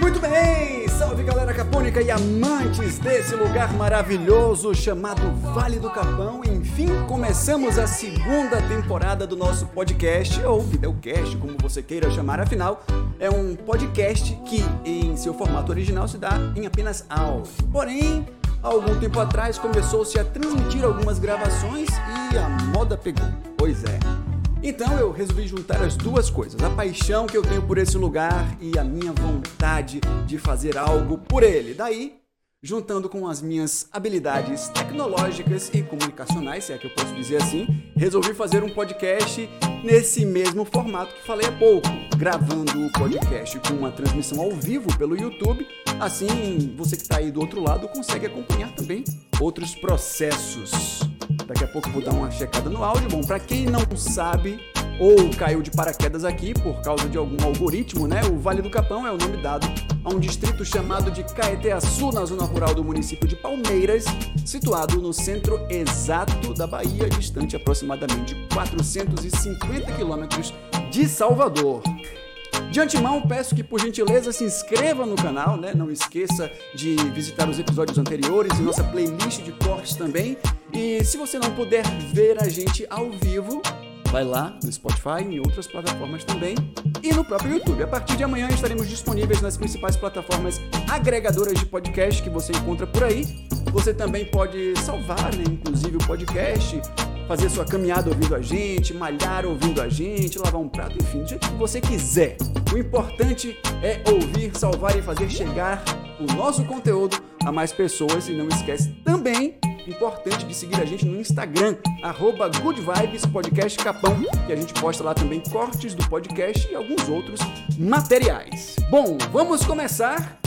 Muito bem! Salve galera capônica e amantes desse lugar maravilhoso chamado Vale do Capão. Enfim, começamos a segunda temporada do nosso podcast, ou videocast, como você queira chamar, afinal, é um podcast que, em seu formato original, se dá em apenas áudio. Porém, há algum tempo atrás começou-se a transmitir algumas gravações e a moda pegou. Pois é. Então eu resolvi juntar as duas coisas: a paixão que eu tenho por esse lugar e a minha vontade de fazer algo por ele. Daí, juntando com as minhas habilidades tecnológicas e comunicacionais, se é que eu posso dizer assim, resolvi fazer um podcast nesse mesmo formato que falei há pouco, gravando o podcast com uma transmissão ao vivo pelo YouTube. Assim, você que está aí do outro lado consegue acompanhar também outros processos. Daqui a pouco vou dar uma checada no áudio. Bom, para quem não sabe ou caiu de paraquedas aqui por causa de algum algoritmo, né? O Vale do Capão é o nome dado a um distrito chamado de Caeteaçu, na zona rural do município de Palmeiras, situado no centro exato da Bahia, distante aproximadamente 450 quilômetros de Salvador. De antemão, peço que por gentileza se inscreva no canal, né? Não esqueça de visitar os episódios anteriores e nossa playlist de cortes também. E se você não puder ver a gente ao vivo, vai lá no Spotify e em outras plataformas também e no próprio YouTube. A partir de amanhã estaremos disponíveis nas principais plataformas agregadoras de podcast que você encontra por aí. Você também pode salvar, né, inclusive o podcast, fazer sua caminhada ouvindo a gente, malhar ouvindo a gente, lavar um prato, enfim, do jeito que você quiser. O importante é ouvir, salvar e fazer chegar o nosso conteúdo a mais pessoas e não esquece também importante de seguir a gente no Instagram, arroba Good Vibes Podcast Capão, que a gente posta lá também cortes do podcast e alguns outros materiais. Bom, vamos começar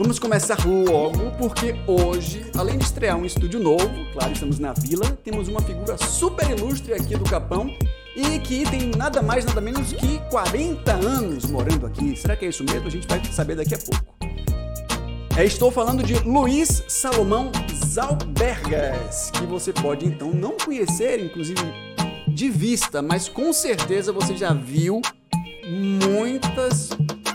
Vamos começar logo, porque hoje, além de estrear um estúdio novo, claro, estamos na vila, temos uma figura super ilustre aqui do Capão e que tem nada mais, nada menos que 40 anos morando aqui. Será que é isso mesmo? A gente vai saber daqui a pouco. É, estou falando de Luiz Salomão Zalbergas, que você pode então não conhecer, inclusive de vista, mas com certeza você já viu muitas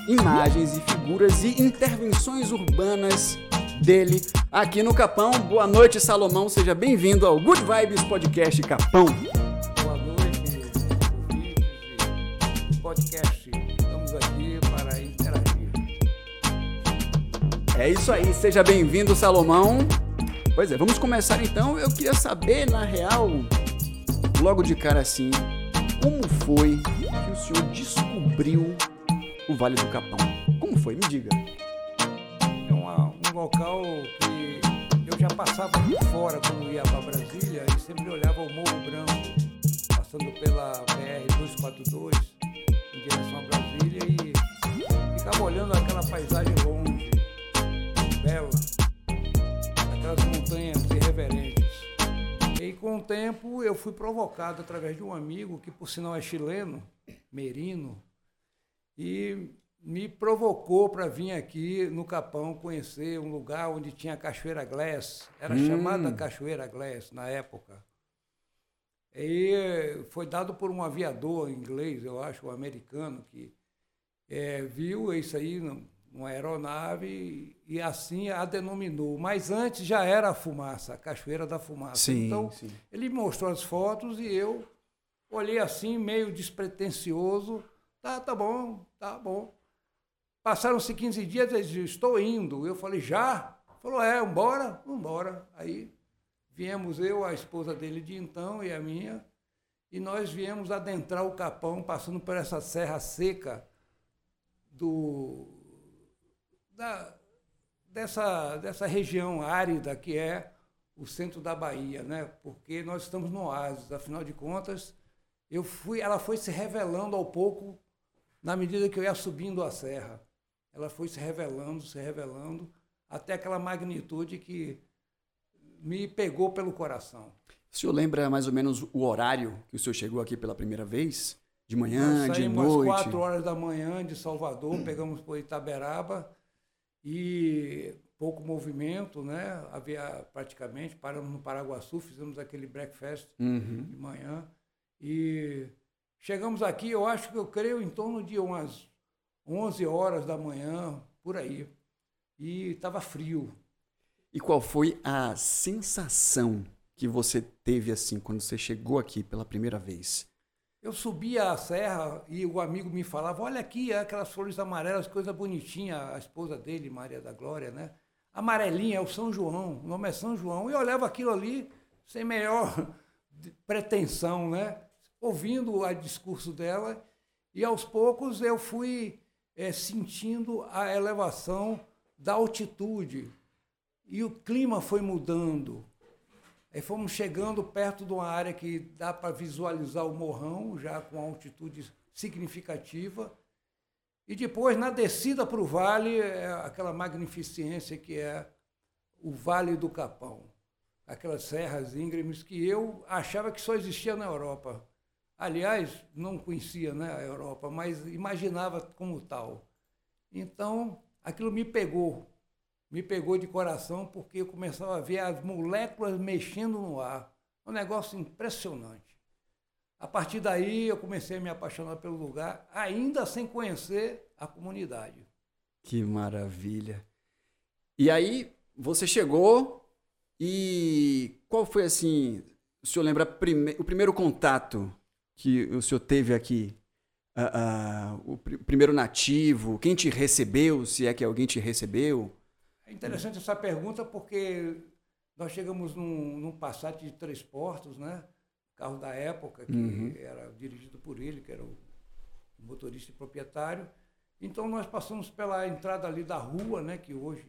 imagens e figuras e intervenções urbanas dele aqui no Capão. Boa noite, Salomão. Seja bem-vindo ao Good Vibes Podcast Capão. Boa noite, ouvintes podcast. Estamos aqui para interagir. É isso aí, seja bem-vindo, Salomão. Pois é, vamos começar então. Eu queria saber, na real, logo de cara assim, como foi que o senhor descobriu o Vale do Capão? Como foi? Me diga. É uma- um local que eu já passava por fora quando ia para Brasília e sempre olhava o Morro Branco, passando pela BR-242 em direção a Brasília e ficava olhando aquela paisagem longe, bela, aquelas montanhas irreverentes. E com o tempo eu fui provocado através de um amigo que por sinal é chileno, Merino, e me provocou para vir aqui no Capão conhecer um lugar onde tinha a Cachoeira Glass. Era Hum. chamada Cachoeira Glass na época. E foi dado por um aviador inglês, eu acho, um americano, que eh, viu isso aí num- numa aeronave e assim a denominou. Mas antes já era a fumaça, a Cachoeira da Fumaça. Sim, então, sim. ele mostrou as fotos e eu olhei assim, meio despretensioso. Tá, tá bom, tá bom. Passaram-se 15 dias, ele disse, estou indo. Eu falei, já? Falou, é, vambora, vambora. Aí viemos eu, a esposa dele de então e a minha, e nós viemos adentrar o Capão, passando por essa serra seca do, da, dessa, dessa região árida que é o centro da Bahia, né? Porque nós estamos no oásis, afinal de contas, eu fui, ela foi se revelando ao pouco na medida que eu ia subindo a serra. Ela foi se revelando, se revelando, até aquela magnitude que me pegou pelo coração. O senhor lembra mais ou menos o horário que o senhor chegou aqui pela primeira vez? De manhã, de saímos às noite? quatro horas da manhã de Salvador, pegamos por Itaberaba e pouco movimento, né? Havia praticamente, paramos no Paraguaçu, fizemos aquele breakfast Uhum. de manhã e chegamos aqui, eu acho que eu creio em torno de umas 11 horas da manhã, por aí. E estava frio. E qual foi a sensação que você teve assim quando você chegou aqui pela primeira vez? Eu subia a serra e o amigo me falava: Olha aqui, aquelas flores amarelas, coisa bonitinha. A esposa dele, Maria da Glória, né? Amarelinha é o São João, o nome é São João. E eu olhava aquilo ali sem maior pretensão, né? Ouvindo o discurso dela. E aos poucos eu fui é, sentindo a elevação da altitude. E o clima foi mudando. Aí fomos chegando perto de uma área que dá para visualizar o morrão, já com altitude significativa. E depois, na descida para o vale, é aquela magnificência que é o Vale do Capão. Aquelas serras íngremes que eu achava que só existia na Europa. Aliás, não conhecia né, a Europa, mas imaginava como tal. Então, aquilo me pegou me pegou de coração porque eu começava a ver as moléculas mexendo no ar. Um negócio impressionante. A partir daí eu comecei a me apaixonar pelo lugar, ainda sem conhecer a comunidade. Que maravilha. E aí você chegou e qual foi assim, o senhor lembra prime o primeiro contato que o senhor teve aqui? Uh, uh, o pr primeiro nativo, quem te recebeu, se é que alguém te recebeu? É interessante essa pergunta porque nós chegamos num, num Passat de três portos, né? Carro da época, que uhum. era dirigido por ele, que era o motorista e proprietário. Então nós passamos pela entrada ali da rua, né? Que hoje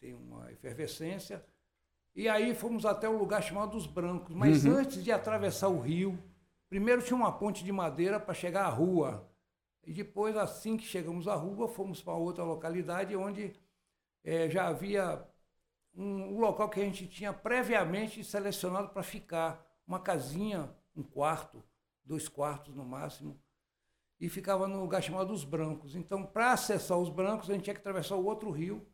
tem uma efervescência. E aí fomos até um lugar chamado Os Brancos. Mas uhum. antes de atravessar o rio, primeiro tinha uma ponte de madeira para chegar à rua. E depois, assim que chegamos à rua, fomos para outra localidade onde é, já havia um, um, local que a gente tinha previamente selecionado para ficar, uma casinha, um quarto, dois quartos no máximo, e ficava num lugar chamado Os Brancos. Então, para acessar os Brancos, a gente tinha que atravessar o outro rio.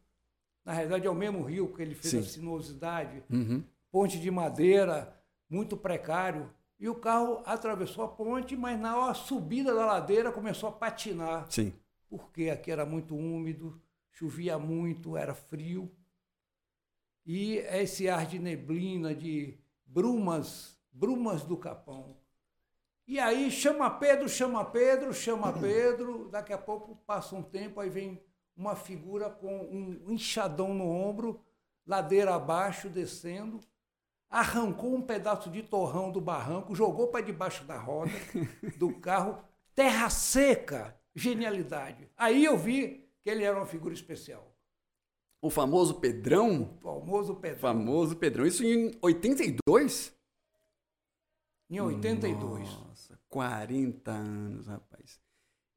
Na realidade, é o mesmo rio que ele fez Sim. a sinuosidade, uhum. ponte de madeira, muito precário. E o carro atravessou a ponte, mas na hora subida da ladeira começou a patinar. Sim. Porque aqui era muito úmido, chovia muito, era frio. E esse ar de neblina, de brumas, brumas do Capão. E aí chama Pedro, chama Pedro, chama Pedro, daqui a pouco passa um tempo, aí vem uma figura com um enxadão no ombro, ladeira abaixo, descendo, arrancou um pedaço de torrão do barranco, jogou para debaixo da roda do carro, terra seca, genialidade. Aí eu vi que ele era uma figura especial. O famoso Pedrão? O famoso Pedrão. Famoso Pedrão. Isso em 82? Em 82. Nossa, 40 anos, rapaz.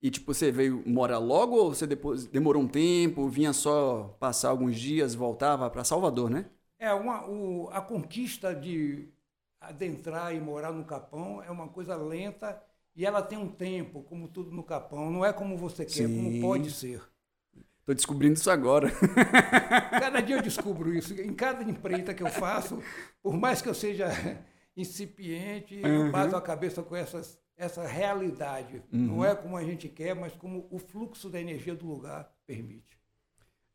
E tipo, você veio morar logo ou você depois demorou um tempo, vinha só passar alguns dias, voltava para Salvador, né? É, uma, o, a conquista de adentrar e morar no Capão é uma coisa lenta e ela tem um tempo, como tudo no Capão. Não é como você quer, Sim. como pode ser. Tô descobrindo isso agora. Cada dia eu descubro isso. Em cada empreita que eu faço, por mais que eu seja incipiente, uhum. eu bato a cabeça com essas, essa realidade. Uhum. Não é como a gente quer, mas como o fluxo da energia do lugar permite.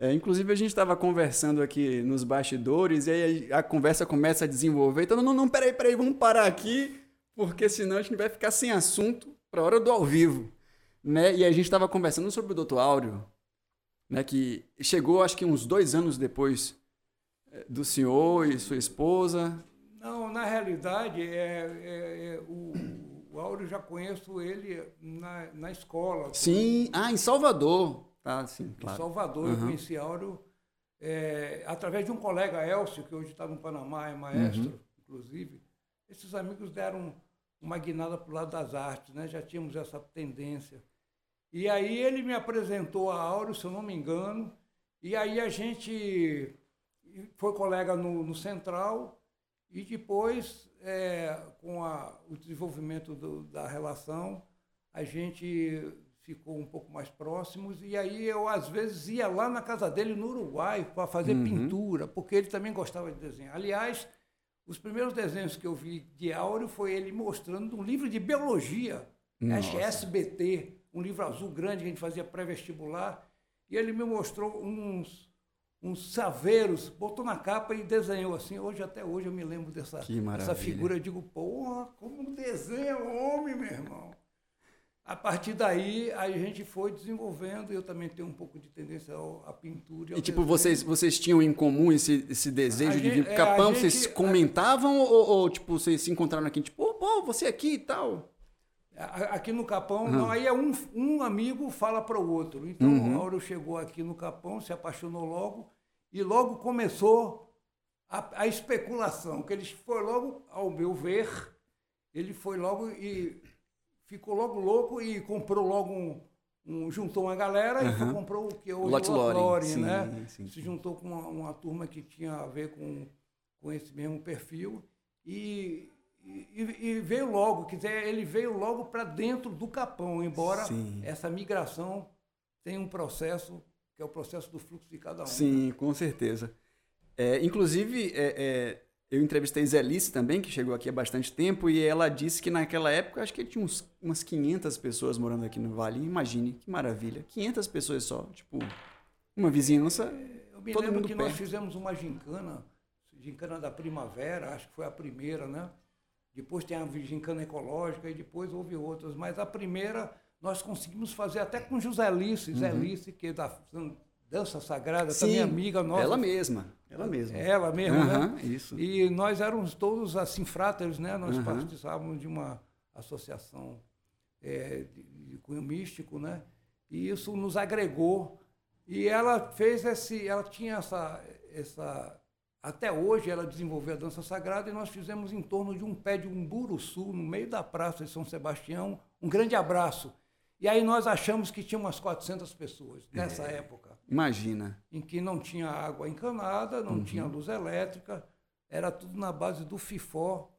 É, inclusive, a gente estava conversando aqui nos bastidores e aí a, conversa começa a desenvolver. Então, não, não, peraí, peraí, vamos parar aqui, porque senão a gente vai ficar sem assunto para a hora do ao vivo. Né? E a gente estava conversando sobre o Dr. Áureo, né, que chegou acho que uns dois anos depois eh, do senhor e sua esposa. Não, na realidade, é, é, é o, o Áureo já conheço ele na, na escola. Sim, ah, em Salvador. Ah, sim, claro. Em Salvador, uhum. eu conheci Áureo é, através de um colega, Elcio, que hoje está no Panamá, é maestro, uhum. inclusive. Esses amigos deram uma guinada para o lado das artes, né? já tínhamos essa tendência. E aí ele me apresentou a Áureo, se eu não me engano, e aí a gente foi colega no, no Central e depois, é, com a, o desenvolvimento do, da relação, a gente ficou um pouco mais próximos e aí eu às vezes ia lá na casa dele no Uruguai para fazer uhum. pintura, porque ele também gostava de desenhar. Aliás, os primeiros desenhos que eu vi de Áureo foi ele mostrando um livro de biologia, Nossa. acho que é SBT, um livro azul grande que a gente fazia pré-vestibular, e ele me mostrou uns, uns saveiros, botou na capa e desenhou assim. Hoje, até hoje, eu me lembro dessa, dessa figura. Eu digo, porra, como desenha o homem, meu irmão. A partir daí, a gente foi desenvolvendo. Eu também tenho um pouco de tendência à pintura. E, e tipo, vocês, vocês tinham em comum esse, esse desejo de vir pro é, Capão? Gente, vocês comentavam a... ou, ou, tipo, vocês se encontraram aqui, tipo, pô, você aqui e tal? Aqui no Capão, uhum. não, aí é um, um amigo fala para o outro. Então, uhum. o Mauro chegou aqui no Capão, se apaixonou logo, e logo começou a, a especulação, que ele foi logo, ao meu ver, ele foi logo e ficou logo louco e comprou logo um, um juntou uma galera uhum. e comprou o que hoje é o Lore, né? Sim, Se juntou com uma, uma, turma que tinha a ver com, com esse mesmo perfil e, e, e veio logo, quer dizer, ele veio logo para dentro do Capão, embora sim. essa migração tenha um processo que é o processo do fluxo de cada um. Sim, né? com certeza. É, inclusive, é, é eu entrevistei Zelice também, que chegou aqui há bastante tempo, e ela disse que naquela época, acho que tinha uns, umas 500 pessoas morando aqui no Vale. Imagine, que maravilha. 500 pessoas só, tipo, uma vizinhança. Eu me todo lembro mundo que perto. nós fizemos uma gincana, gincana da primavera, acho que foi a primeira, né? Depois tem a gincana ecológica e depois houve outras. Mas a primeira nós conseguimos fazer até com José Lice, uhum. Zé Lice, que é da dança sagrada, Sim, também amiga nossa. Ela mesma. Ela mesma. Ela mesma, uhum, né? Isso. E nós éramos todos assim fráteres, né? Nós uhum. participávamos de uma associação é, de, cunho místico, né? E isso nos agregou. E ela fez esse, ela tinha essa, essa até hoje ela desenvolveu a dança sagrada e nós fizemos em torno de um pé de umburuçu no meio da praça de São Sebastião, um grande abraço. E aí nós achamos que tinha umas 400 pessoas nessa é. época. Imagina. Em que não tinha água encanada, não uhum. tinha luz elétrica, era tudo na base do FIFó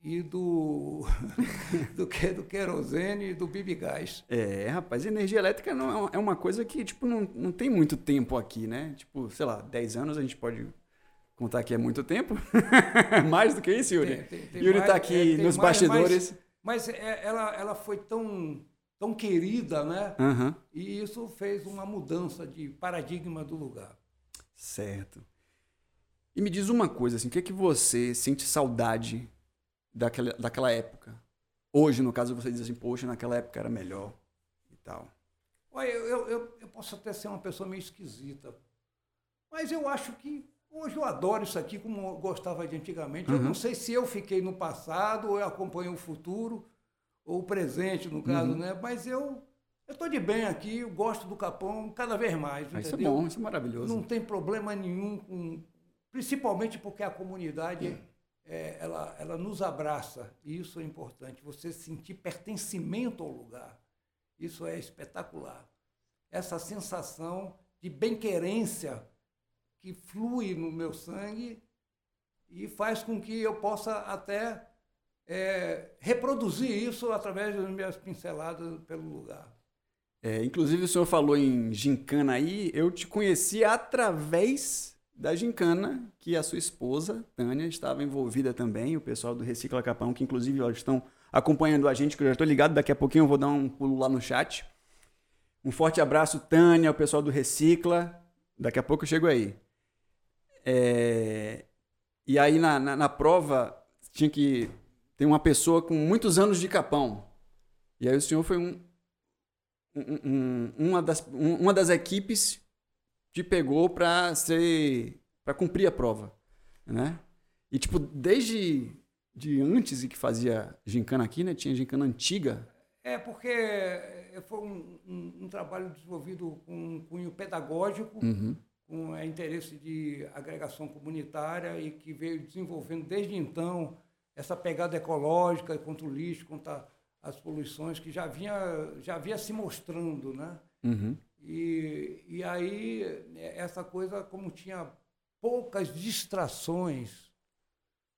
e do do, que, do querosene e do bibigás. É, rapaz, energia elétrica não é uma coisa que tipo não, não tem muito tempo aqui, né? Tipo, sei lá, 10 anos a gente pode contar que é muito tempo. mais do que isso, Yuri. Tem, tem, tem Yuri está aqui é, nos mais, bastidores. Mas, mas é, ela, ela foi tão tão querida, né? Uhum. E isso fez uma mudança de paradigma do lugar. Certo. E me diz uma coisa, assim, o que é que você sente saudade daquela, daquela época? Hoje, no caso, você diz assim, poxa, naquela época era melhor e tal. Olha, eu, eu, eu posso até ser uma pessoa meio esquisita, mas eu acho que hoje eu adoro isso aqui como eu gostava de antigamente. Uhum. Eu não sei se eu fiquei no passado ou eu acompanho o futuro, ou o presente, no caso, uhum. né? Mas eu estou de bem aqui, eu gosto do Capão cada vez mais. Ah, isso é bom, isso é maravilhoso. Não tem problema nenhum com. Principalmente porque a comunidade é, ela, ela nos abraça, e isso é importante. Você sentir pertencimento ao lugar. Isso é espetacular. Essa sensação de bem-querência que flui no meu sangue e faz com que eu possa até é, reproduzir isso através das minhas pinceladas pelo lugar. É, inclusive, o senhor falou em gincana aí, eu te conheci através da gincana que a sua esposa, Tânia, estava envolvida também, o pessoal do Recicla Capão, que inclusive eles estão acompanhando a gente, que eu já estou ligado, daqui a pouquinho eu vou dar um pulo lá no chat. Um forte abraço, Tânia, o pessoal do Recicla, daqui a pouco eu chego aí. É... E aí na, na, na prova tinha que tem uma pessoa com muitos anos de capão. E aí o senhor foi um, um, um uma, das, uma das equipes que pegou para ser para cumprir a prova, né? E tipo, desde de antes e que fazia gincana aqui, né? Tinha gincana antiga. É, porque foi um, um, um trabalho desenvolvido com um cunho pedagógico, uhum. com interesse de agregação comunitária e que veio desenvolvendo desde então essa pegada ecológica contra o lixo, contra as poluições que já vinha, já vinha se mostrando, né? Uhum. E, e aí, essa coisa, como tinha poucas distrações,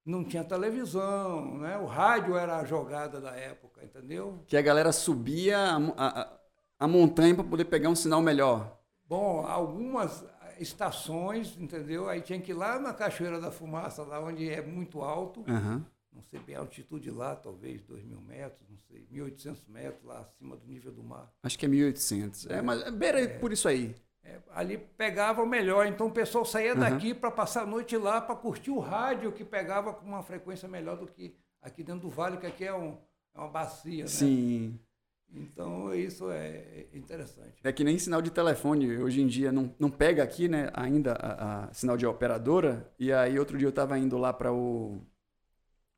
não tinha televisão, né? O rádio era a jogada da época, entendeu? Que a galera subia a, a, a montanha para poder pegar um sinal melhor. Bom, algumas estações, entendeu? Aí tinha que ir lá na Cachoeira da Fumaça, lá onde é muito alto, uhum não sei bem a altitude lá, talvez 2 mil metros, não sei, 1.800 metros lá acima do nível do mar. Acho que é 1.800. É, mas beira é, por isso aí. É, ali pegava melhor, então o pessoal saía uhum. daqui para passar a noite lá para curtir o rádio que pegava com uma frequência melhor do que aqui dentro do vale, que aqui é, um, é uma bacia, né? Sim. Então, isso é interessante. É que nem sinal de telefone, hoje em dia não, não pega aqui, né, ainda a, a sinal de operadora. E aí, outro dia eu estava indo lá para o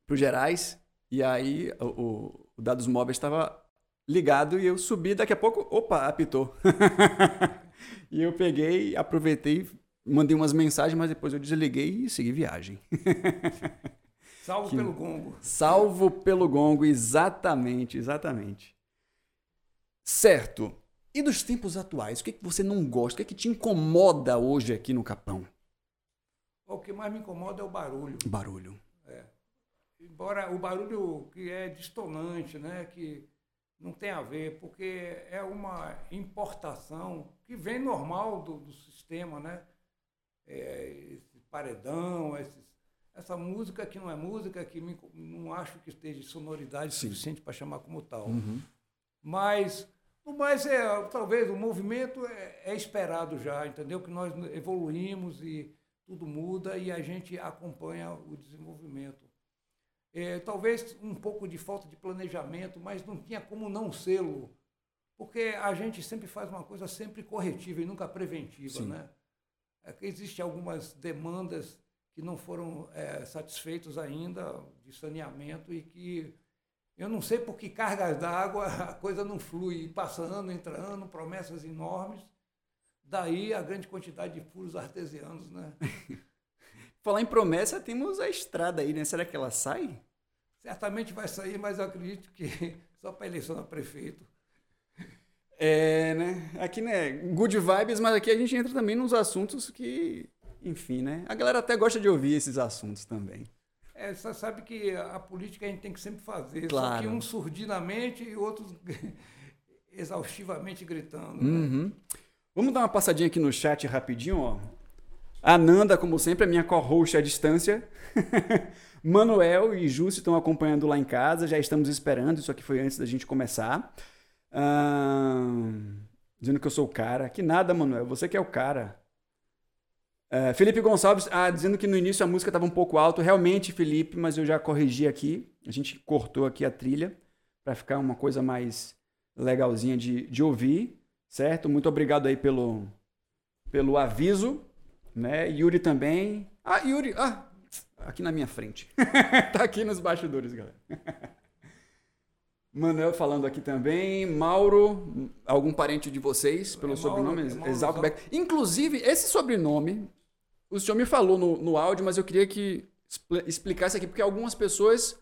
pro Gerais, e aí o, o, o dados móveis estava ligado e eu subi, daqui a pouco, opa, apitou. e eu peguei, aproveitei, mandei umas mensagens, mas depois eu desliguei e segui viagem. Salvo que... pelo gongo. Salvo pelo gongo, exatamente, exatamente. Certo. E dos tempos atuais, o que, é que você não gosta? O que, é que te incomoda hoje aqui no Capão? O que mais me incomoda é o barulho. Barulho. É. Embora o barulho que é distonante, né? Que não tem a ver, porque é uma importação que vem normal do, do sistema, né? É, esse paredão, esses, essa música que não é música, que me, não acho que esteja sonoridade Sim. suficiente para chamar como tal. Uhum. Mas mas é, talvez o movimento é, é, esperado já, entendeu? Que nós evoluímos e tudo muda e a gente acompanha o desenvolvimento. É, talvez um pouco de falta de planejamento, mas não tinha como não sê-lo, porque a gente sempre faz uma coisa sempre corretiva e nunca preventiva, Sim. né? É existem algumas demandas que não foram é, satisfeitas ainda de saneamento e que eu não sei por que cargas d'água a coisa não flui, passa ano, entra ano, promessas enormes. Daí a grande quantidade de furos artesianos, né? Falar em promessa, temos a estrada aí, né? Será que ela sai? Certamente vai sair, mas eu acredito que só para eleição a prefeito. É, né? Aqui, né? Good vibes, mas aqui a gente entra também nos assuntos que, enfim, né? A galera até gosta de ouvir esses assuntos também. É, você sabe que a política a gente tem que sempre fazer, claro. só que um surdinamente e outros exaustivamente gritando. Né? Uhum. Vamos dar uma passadinha aqui no chat rapidinho, ó. A Nanda, como sempre, a minha co-host à distância. Manuel e Júcio estão acompanhando lá em casa, já estamos esperando, isso aqui foi antes da gente começar. dizendo que eu sou o cara. Que nada, Manuel, você que é o cara. Uh, Felipe Gonçalves ah, dizendo que no início a música estava um pouco alta. Realmente, Felipe, mas eu já corrigi aqui. A gente cortou aqui a trilha para ficar uma coisa mais legalzinha de, de ouvir, certo? Muito obrigado aí pelo, pelo aviso. Né? Yuri também. Ah, Yuri, ah, aqui na minha frente. tá aqui nos bastidores, galera. Manuel falando aqui também. Mauro, algum parente de vocês, pelo é sobrenome? É Exalco Inclusive, esse sobrenome o senhor me falou no, no áudio, mas eu queria que explicasse aqui, porque algumas pessoas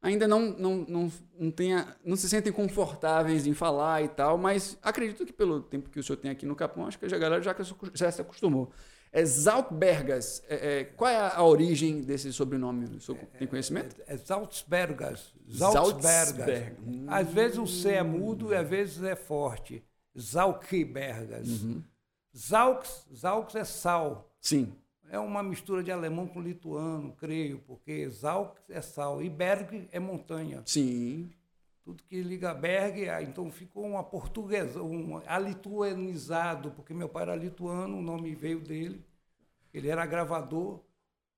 ainda não, não, não, não, tenha, não se sentem confortáveis em falar e tal, mas acredito que pelo tempo que o senhor tem aqui no Capão, acho que a galera já, já se acostumou. É Zaltbergas. É, é, qual é a origem desse sobrenome? O senhor tem conhecimento? É, é Zaltzbergas. Zaltzbergas. Hum. Às vezes o C é mudo e às vezes é forte. Zalkbergas. Uhum. Zalks, Zalks é sal. Sim. É uma mistura de alemão com lituano, creio, porque Zalk é sal e Berg é montanha. Sim. Tudo que liga Berg, ah, então ficou uma portuguesa, um alituanizado, porque meu pai era lituano, o nome veio dele. Ele era gravador,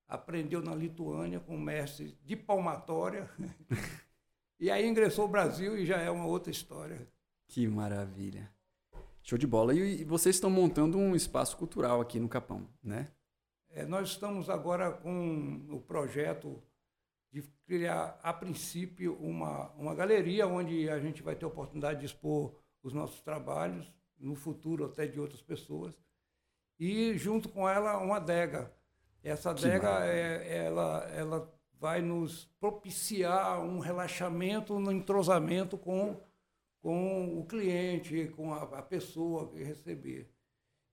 aprendeu na Lituânia com mestre de palmatória. e aí ingressou ao Brasil e já é uma outra história. Que maravilha. Show de bola. E, vocês estão montando um espaço cultural aqui no Capão, né? É, nós estamos agora com o projeto de criar, a princípio, uma, uma galeria onde a gente vai ter a oportunidade de expor os nossos trabalhos, no futuro até de outras pessoas, e junto com ela uma adega. Essa adega, é, ela, ela vai nos propiciar um relaxamento, um entrosamento com, com o cliente, com a, a pessoa que receber.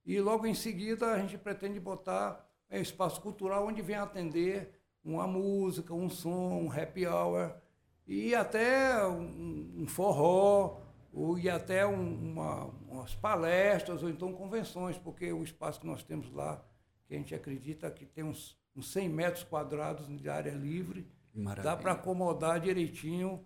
E logo em seguida a gente pretende botar é, espaço cultural onde vem atender uma música, um som, um happy hour e até um, um forró, ou, e até um, uma, umas palestras ou então convenções, porque o espaço que nós temos lá, que a gente acredita que tem uns, uns 100 metros quadrados de área livre, Maravilha. Dá para acomodar direitinho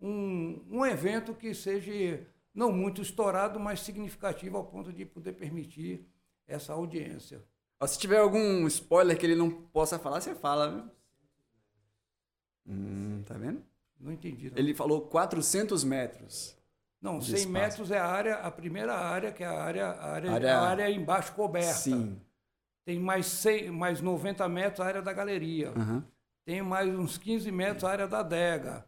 um, um evento que seja não muito estourado, mas significativo ao ponto de poder permitir essa audiência. Se tiver algum spoiler que ele não possa falar, você fala, viu? Hum, tá vendo? Não entendi. Não. Ele falou 400 metros. Não, de 100 espaço. metros é a área, a primeira área, que é a área, a área, Área- a área embaixo coberta. Sim. Tem mais, 100, mais 90 metros a área da galeria. Aham. Tem mais uns 15 metros a área da adega.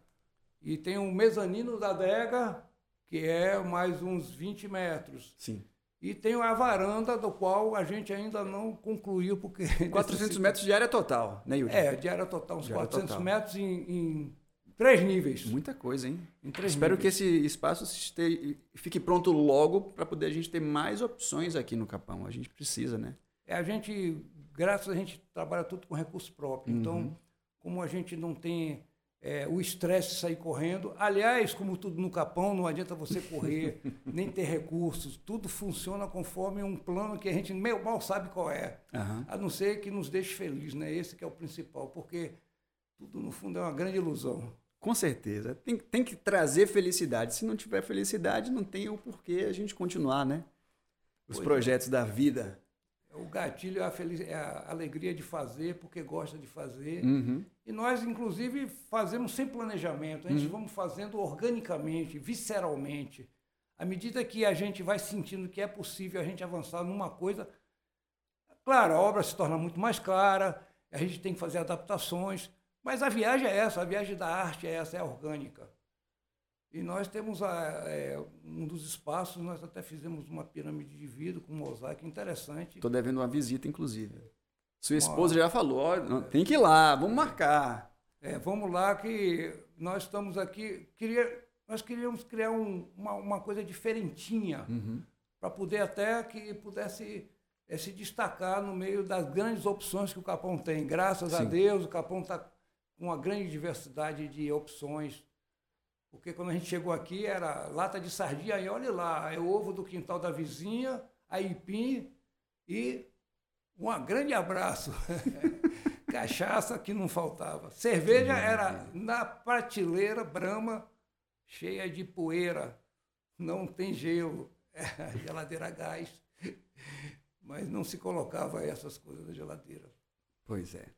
E tem um mezanino da adega, que é mais uns 20 metros. Sim. E tem a varanda, do qual a gente ainda não concluiu, porque... 400 necessita- metros de área total, né, Yuri? É, de área total, uns De área 400 total. metros em, em três níveis. Muita coisa, hein? Em três Espero que níveis. esse espaço este- fique pronto logo para poder a gente ter mais opções aqui no Capão. A gente precisa, né? É, a gente, graças a gente trabalha tudo com recurso próprio. Uhum. Então, como a gente não tem é, o estresse de sair correndo, aliás, como tudo no Capão, não adianta você correr, nem ter recursos. Tudo funciona conforme um plano que a gente meio mal sabe qual é. Aham. A não ser que nos deixe feliz, né? Esse que é o principal, porque tudo no fundo é uma grande ilusão. Com certeza. Tem, tem que trazer felicidade. Se não tiver felicidade, não tem o porquê a gente continuar, né? Os Pois é. projetos da vida. O gatilho é a, feliz, é a alegria de fazer, porque gosta de fazer. Uhum. E nós, inclusive, fazemos sem planejamento. A gente vamos fazendo organicamente, visceralmente. À medida que a gente vai sentindo que é possível a gente avançar numa coisa, claro, a obra se torna muito mais clara, a gente tem que fazer adaptações, mas a viagem é essa, a viagem da arte é essa, é orgânica. E nós temos a, é, um dos espaços, nós até fizemos uma pirâmide de vidro com um mosaico interessante. Tô devendo uma visita, inclusive. Sua esposa já falou, ó, não, tem que ir lá, vamos marcar. É, vamos lá que nós estamos aqui, queria, nós queríamos criar um- uma, uma coisa diferentinha Uhum. para poder até que pudesse eh, se destacar no meio das grandes opções que o Capão tem. Graças a Sim. Deus, o Capão está com uma grande diversidade de opções. Porque quando a gente chegou aqui era lata de sardinha, e olha lá, é o ovo do quintal da vizinha, aipim e um grande abraço. Cachaça que não faltava. Cerveja era na prateleira brama, cheia de poeira. Não tem gelo. É, geladeira a gás. Mas não se colocava essas coisas na geladeira. Pois é.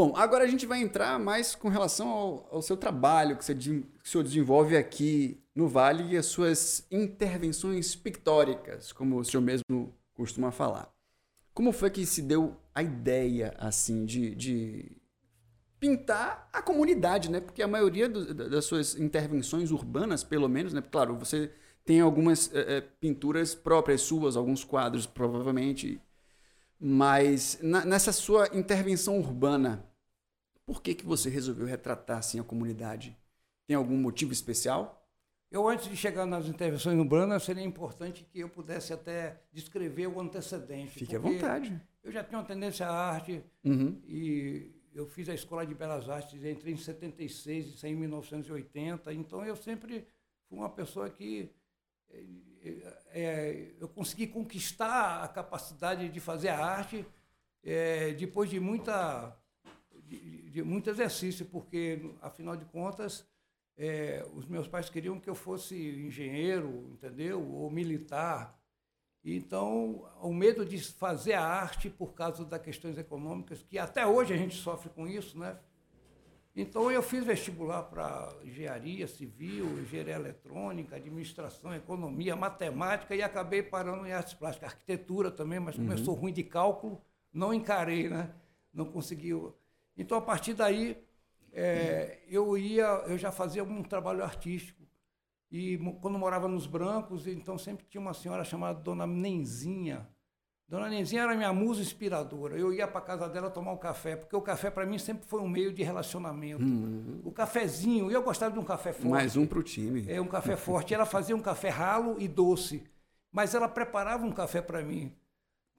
Bom, agora a gente vai entrar mais com relação ao, ao seu trabalho que, você, que o senhor desenvolve aqui no Vale e as suas intervenções pictóricas, como o senhor mesmo costuma falar. Como foi que se deu a ideia, assim, de, de pintar a comunidade, né? Porque a maioria do- da- das suas intervenções urbanas, pelo menos, né? Claro, você tem algumas eh, pinturas próprias suas, alguns quadros, provavelmente, mas na- nessa sua intervenção urbana, por que, que você resolveu retratar assim a comunidade? Tem algum motivo especial? Eu, antes de chegar nas intervenções urbanas, seria importante que eu pudesse até descrever o antecedente. Fique à vontade. Eu já tinha uma tendência à arte Uhum. e eu fiz a Escola de Belas Artes, entrei em 76 e em 1980, então eu sempre fui uma pessoa que eh, eu consegui conquistar a capacidade de fazer a arte eh, depois de muita de, de muito exercício, porque afinal de contas eh, os meus pais queriam que eu fosse engenheiro, entendeu, ou militar. Então, o medo de fazer a arte por causa das questões econômicas, que até hoje a gente sofre com isso, né? Então, eu fiz vestibular para engenharia civil, engenharia eletrônica, administração, economia, matemática e acabei parando em artes plásticas, arquitetura também, mas eu sou ruim de cálculo, não encarei, né? Não consegui. Então, a partir daí, eh, eu ia, eu já fazia um trabalho artístico. E quando morava nos Brancos, então sempre tinha uma senhora chamada Dona Nenzinha. Dona Nenzinha era minha musa inspiradora. Eu ia para casa dela tomar um café, porque o café para mim sempre foi um meio de relacionamento. O cafezinho, eu gostava de um café forte. Mais um pro time. É um café forte. Ela fazia um café ralo e doce, mas ela preparava um café para mim,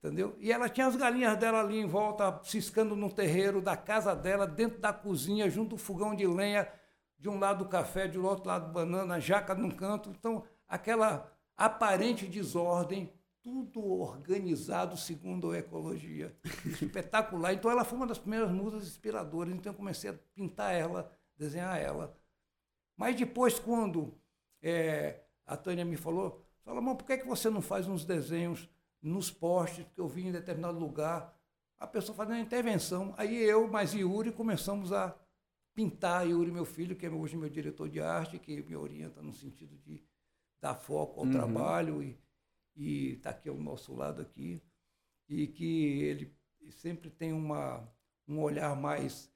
entendeu? E ela tinha as galinhas dela ali em volta, ciscando no terreiro da casa dela, dentro da cozinha, junto do fogão de lenha, de um lado café, de outro lado banana, jaca num canto. Então, aquela aparente desordem tudo organizado segundo a ecologia. Espetacular. Então ela foi uma das primeiras musas inspiradoras, então eu comecei a pintar ela, desenhar ela. Mas depois, quando é, a Tânia me falou, Salomão, por que, é que você não faz uns desenhos nos postes que eu vi em determinado lugar? A pessoa fazendo uma intervenção. Aí eu, mais Yuri, começamos a pintar. Yuri, meu filho, que é hoje meu diretor de arte, que me orienta no sentido de dar foco ao uhum. trabalho e e está aqui ao nosso lado aqui, e que ele sempre tem uma, um olhar mais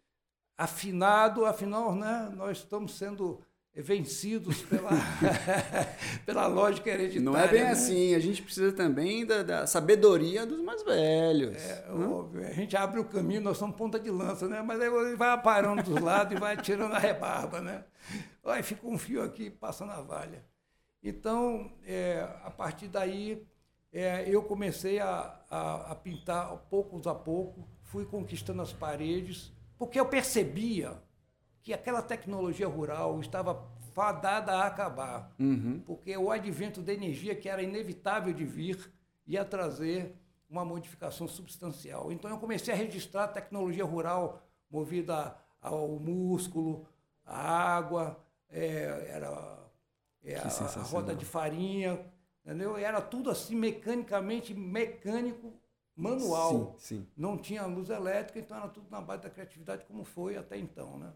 afinado, afinal, né, nós estamos sendo vencidos pela, pela lógica hereditária. Não é bem né? assim, a gente precisa também da, da sabedoria dos mais velhos. É, né? óbvio, a gente abre o caminho, nós somos ponta de lança, né? mas aí ele vai aparando dos lados e vai tirando a rebarba. Né? Aí fica um fio aqui passando a valha. Então, é, a partir daí, é, eu comecei a, a, a, pintar poucos a pouco, fui conquistando as paredes, porque eu percebia que aquela tecnologia rural estava fadada a acabar, uhum. porque o advento da energia, que era inevitável de vir, ia trazer uma modificação substancial. Então, eu comecei a registrar a tecnologia rural movida ao músculo, à água, é, era é, a, a, roda de farinha, entendeu? Era tudo assim mecanicamente mecânico, manual. Sim, sim. Não tinha luz elétrica, então era tudo na base da criatividade como foi até então, né?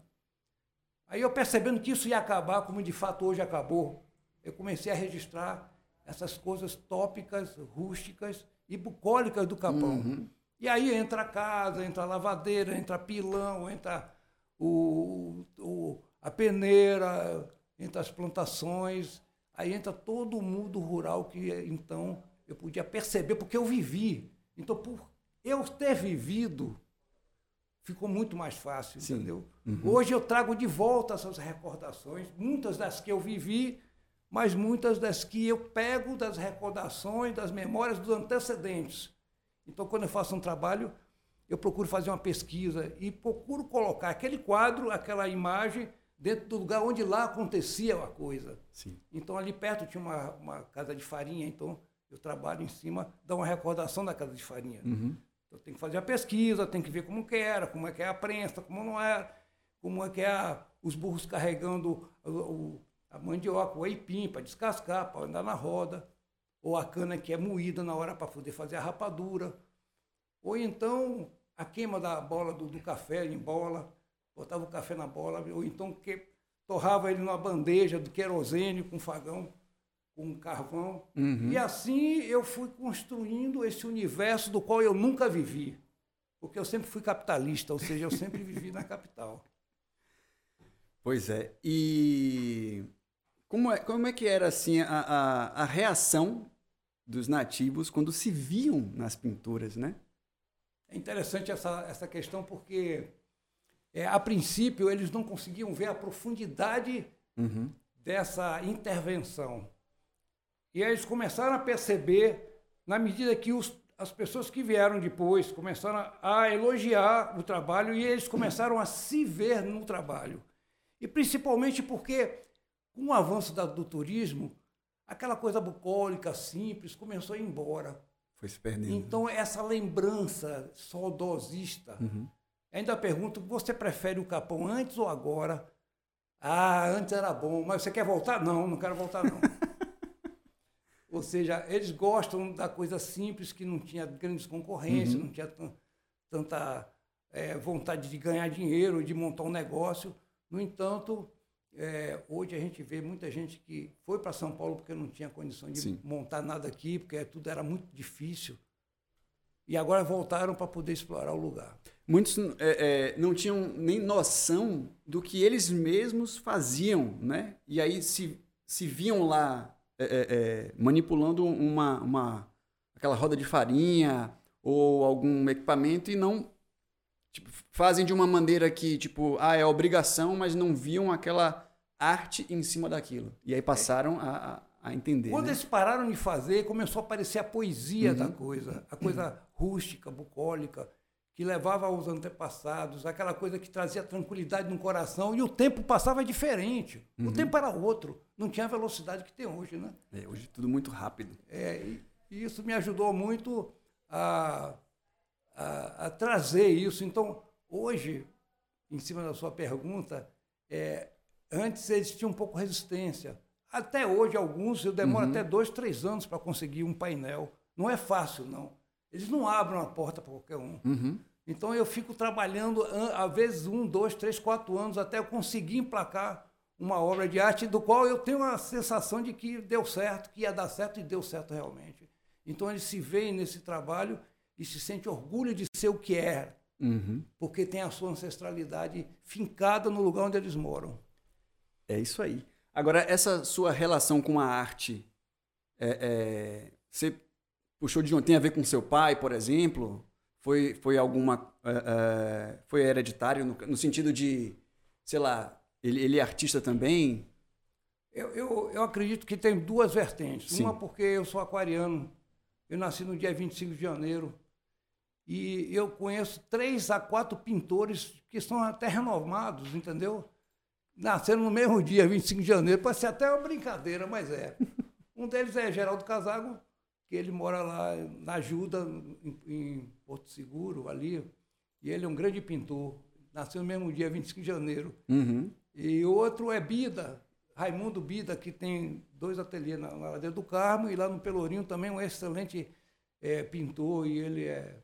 Aí eu percebendo que isso ia acabar, como de fato hoje acabou, eu comecei a registrar essas coisas tópicas, rústicas e bucólicas do Capão. Uhum. E aí entra a casa, entra a lavadeira, entra pilão, entra o, o, a peneira, entre as plantações, aí entra todo o mundo rural que então eu podia perceber, porque eu vivi. Então, por eu ter vivido, ficou muito mais fácil, Sim. entendeu? Uhum. Hoje eu trago de volta essas recordações, muitas das que eu vivi, mas muitas das que eu pego das recordações, das memórias dos antecedentes. Então, quando eu faço um trabalho, eu procuro fazer uma pesquisa e procuro colocar aquele quadro, aquela imagem dentro do lugar onde lá acontecia a coisa. Sim. Então, ali perto tinha uma, uma casa de farinha, então eu trabalho em cima, dá uma recordação da casa de farinha. Uhum. Então, tem que fazer a pesquisa, tem que ver como que era, como é que é a prensa, como não era, como é que é a, os burros carregando o, o, a mandioca, o aipim para descascar, para andar na roda, ou a cana que é moída na hora para poder fazer a rapadura, ou então a queima da bola do, do café em bola, botava o café na bola, ou então que torrava ele numa bandeja do querosene com fogão, com carvão. Uhum. E assim eu fui construindo esse universo do qual eu nunca vivi. Porque eu sempre fui capitalista, ou seja, eu sempre vivi na capital. Pois é. E como é, como é que era assim a, a, a reação dos nativos quando se viam nas pinturas, né? É interessante essa, essa questão porque é, a princípio, eles não conseguiam ver a profundidade uhum. dessa intervenção. E aí eles começaram a perceber, na medida que os, as pessoas que vieram depois começaram a, a elogiar o trabalho e eles começaram a se ver no trabalho. E principalmente porque, com o avanço da, do turismo, aquela coisa bucólica, simples, começou a ir embora. Foi se perdendo. Então, essa lembrança saudosista. Uhum Ainda pergunto, você prefere o Capão antes ou agora? Ah, antes era bom, mas você quer voltar? Não, não quero voltar não. ou seja, eles gostam da coisa simples, que não tinha grandes concorrências, uhum. não tinha tanta é, vontade de ganhar dinheiro, de montar um negócio. No entanto, é, hoje a gente vê muita gente que foi para São Paulo porque não tinha condição de Sim. montar nada aqui, porque tudo era muito difícil. E agora voltaram para poder explorar o lugar. Muitos é, é, não tinham nem noção do que eles mesmos faziam, né? E aí se, se viam lá é, é, é, manipulando uma, uma aquela roda de farinha ou algum equipamento e não tipo, fazem de uma maneira que tipo ah é obrigação, mas não viam aquela arte em cima daquilo. E aí passaram a, a entender. Quando né? eles pararam de fazer, começou a aparecer a poesia uhum. da coisa, a coisa rústica, bucólica, que levava aos antepassados, aquela coisa que trazia tranquilidade no coração, e o tempo passava diferente. Uhum. O tempo era outro, não tinha a velocidade que tem hoje, né? É, hoje tudo muito rápido. É, e, E isso me ajudou muito a, a, a trazer isso. Então, hoje, em cima da sua pergunta, é, antes eles tinham um pouco resistência. Até hoje, alguns, eu demoro uhum. até dois, três anos para conseguir um painel. Não é fácil, não. Eles não abrem uma porta para qualquer um. Uhum. Então eu fico trabalhando, às vezes, um, dois, três, quatro anos, até eu conseguir emplacar uma obra de arte do qual eu tenho a sensação de que deu certo, que ia dar certo e deu certo realmente. Então eles se veem nesse trabalho e se sente orgulho de ser o que é, uhum. porque tem a sua ancestralidade fincada no lugar onde eles moram. É isso aí. Agora, essa sua relação com a arte, é, é, você puxou de onde? Tem a ver com seu pai, por exemplo? Foi, foi alguma. É, é foi hereditário no, no sentido de, sei lá, ele, ele é artista também? Eu, eu, eu, acredito que tem duas vertentes. Sim. Uma porque eu sou aquariano. Eu nasci no dia 25 de janeiro. E eu conheço três a quatro pintores que são até renomados, entendeu? Nasceram no mesmo dia, 25 de janeiro. Pode ser até uma brincadeira, mas é. Um deles é Geraldo Casago, que ele mora lá na Ajuda, em, em Porto Seguro, ali. E ele é um grande pintor. Nasceu no mesmo dia, 25 de janeiro. Uhum. E o outro é Bida, Raimundo Bida, que tem dois ateliês na, na Ladeira do Carmo e lá no Pelourinho também um excelente é, pintor e ele, é,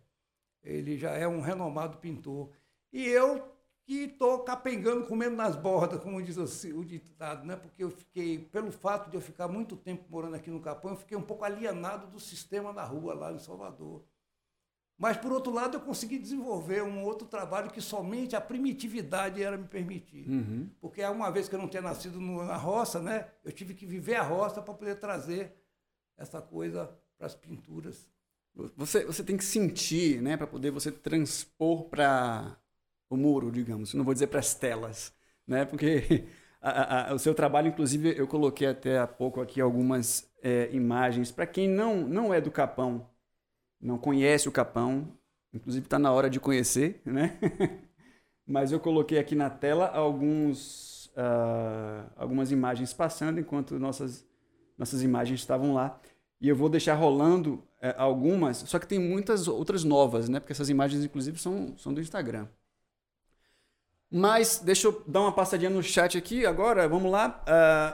ele já é um renomado pintor. E eu que estou capengando, comendo nas bordas, como diz o, ditado, né? porque eu fiquei, pelo fato de eu ficar muito tempo morando aqui no Capão, eu fiquei um pouco alienado do sistema na rua lá em Salvador. Mas, por outro lado, eu consegui desenvolver um outro trabalho que somente a primitividade era me permitir. Uhum. Porque uma vez que eu não tinha nascido na roça, né, eu tive que viver a roça para poder trazer essa coisa para as pinturas. Você, você tem que sentir, né, para poder você transpor para o muro, digamos. Não vou dizer para as telas, né, porque a, a, o seu trabalho, inclusive, eu coloquei até há pouco aqui algumas é, imagens. Para quem não, não é do Capão, não conhece o Capão, inclusive está na hora de conhecer, né? Mas eu coloquei aqui na tela alguns, uh, algumas imagens passando enquanto nossas, nossas imagens estavam lá. E eu vou deixar rolando uh, algumas, só que tem muitas outras novas, né? Porque essas imagens, inclusive, são, são do Instagram. Mas deixa eu dar uma passadinha no chat aqui agora. Vamos lá.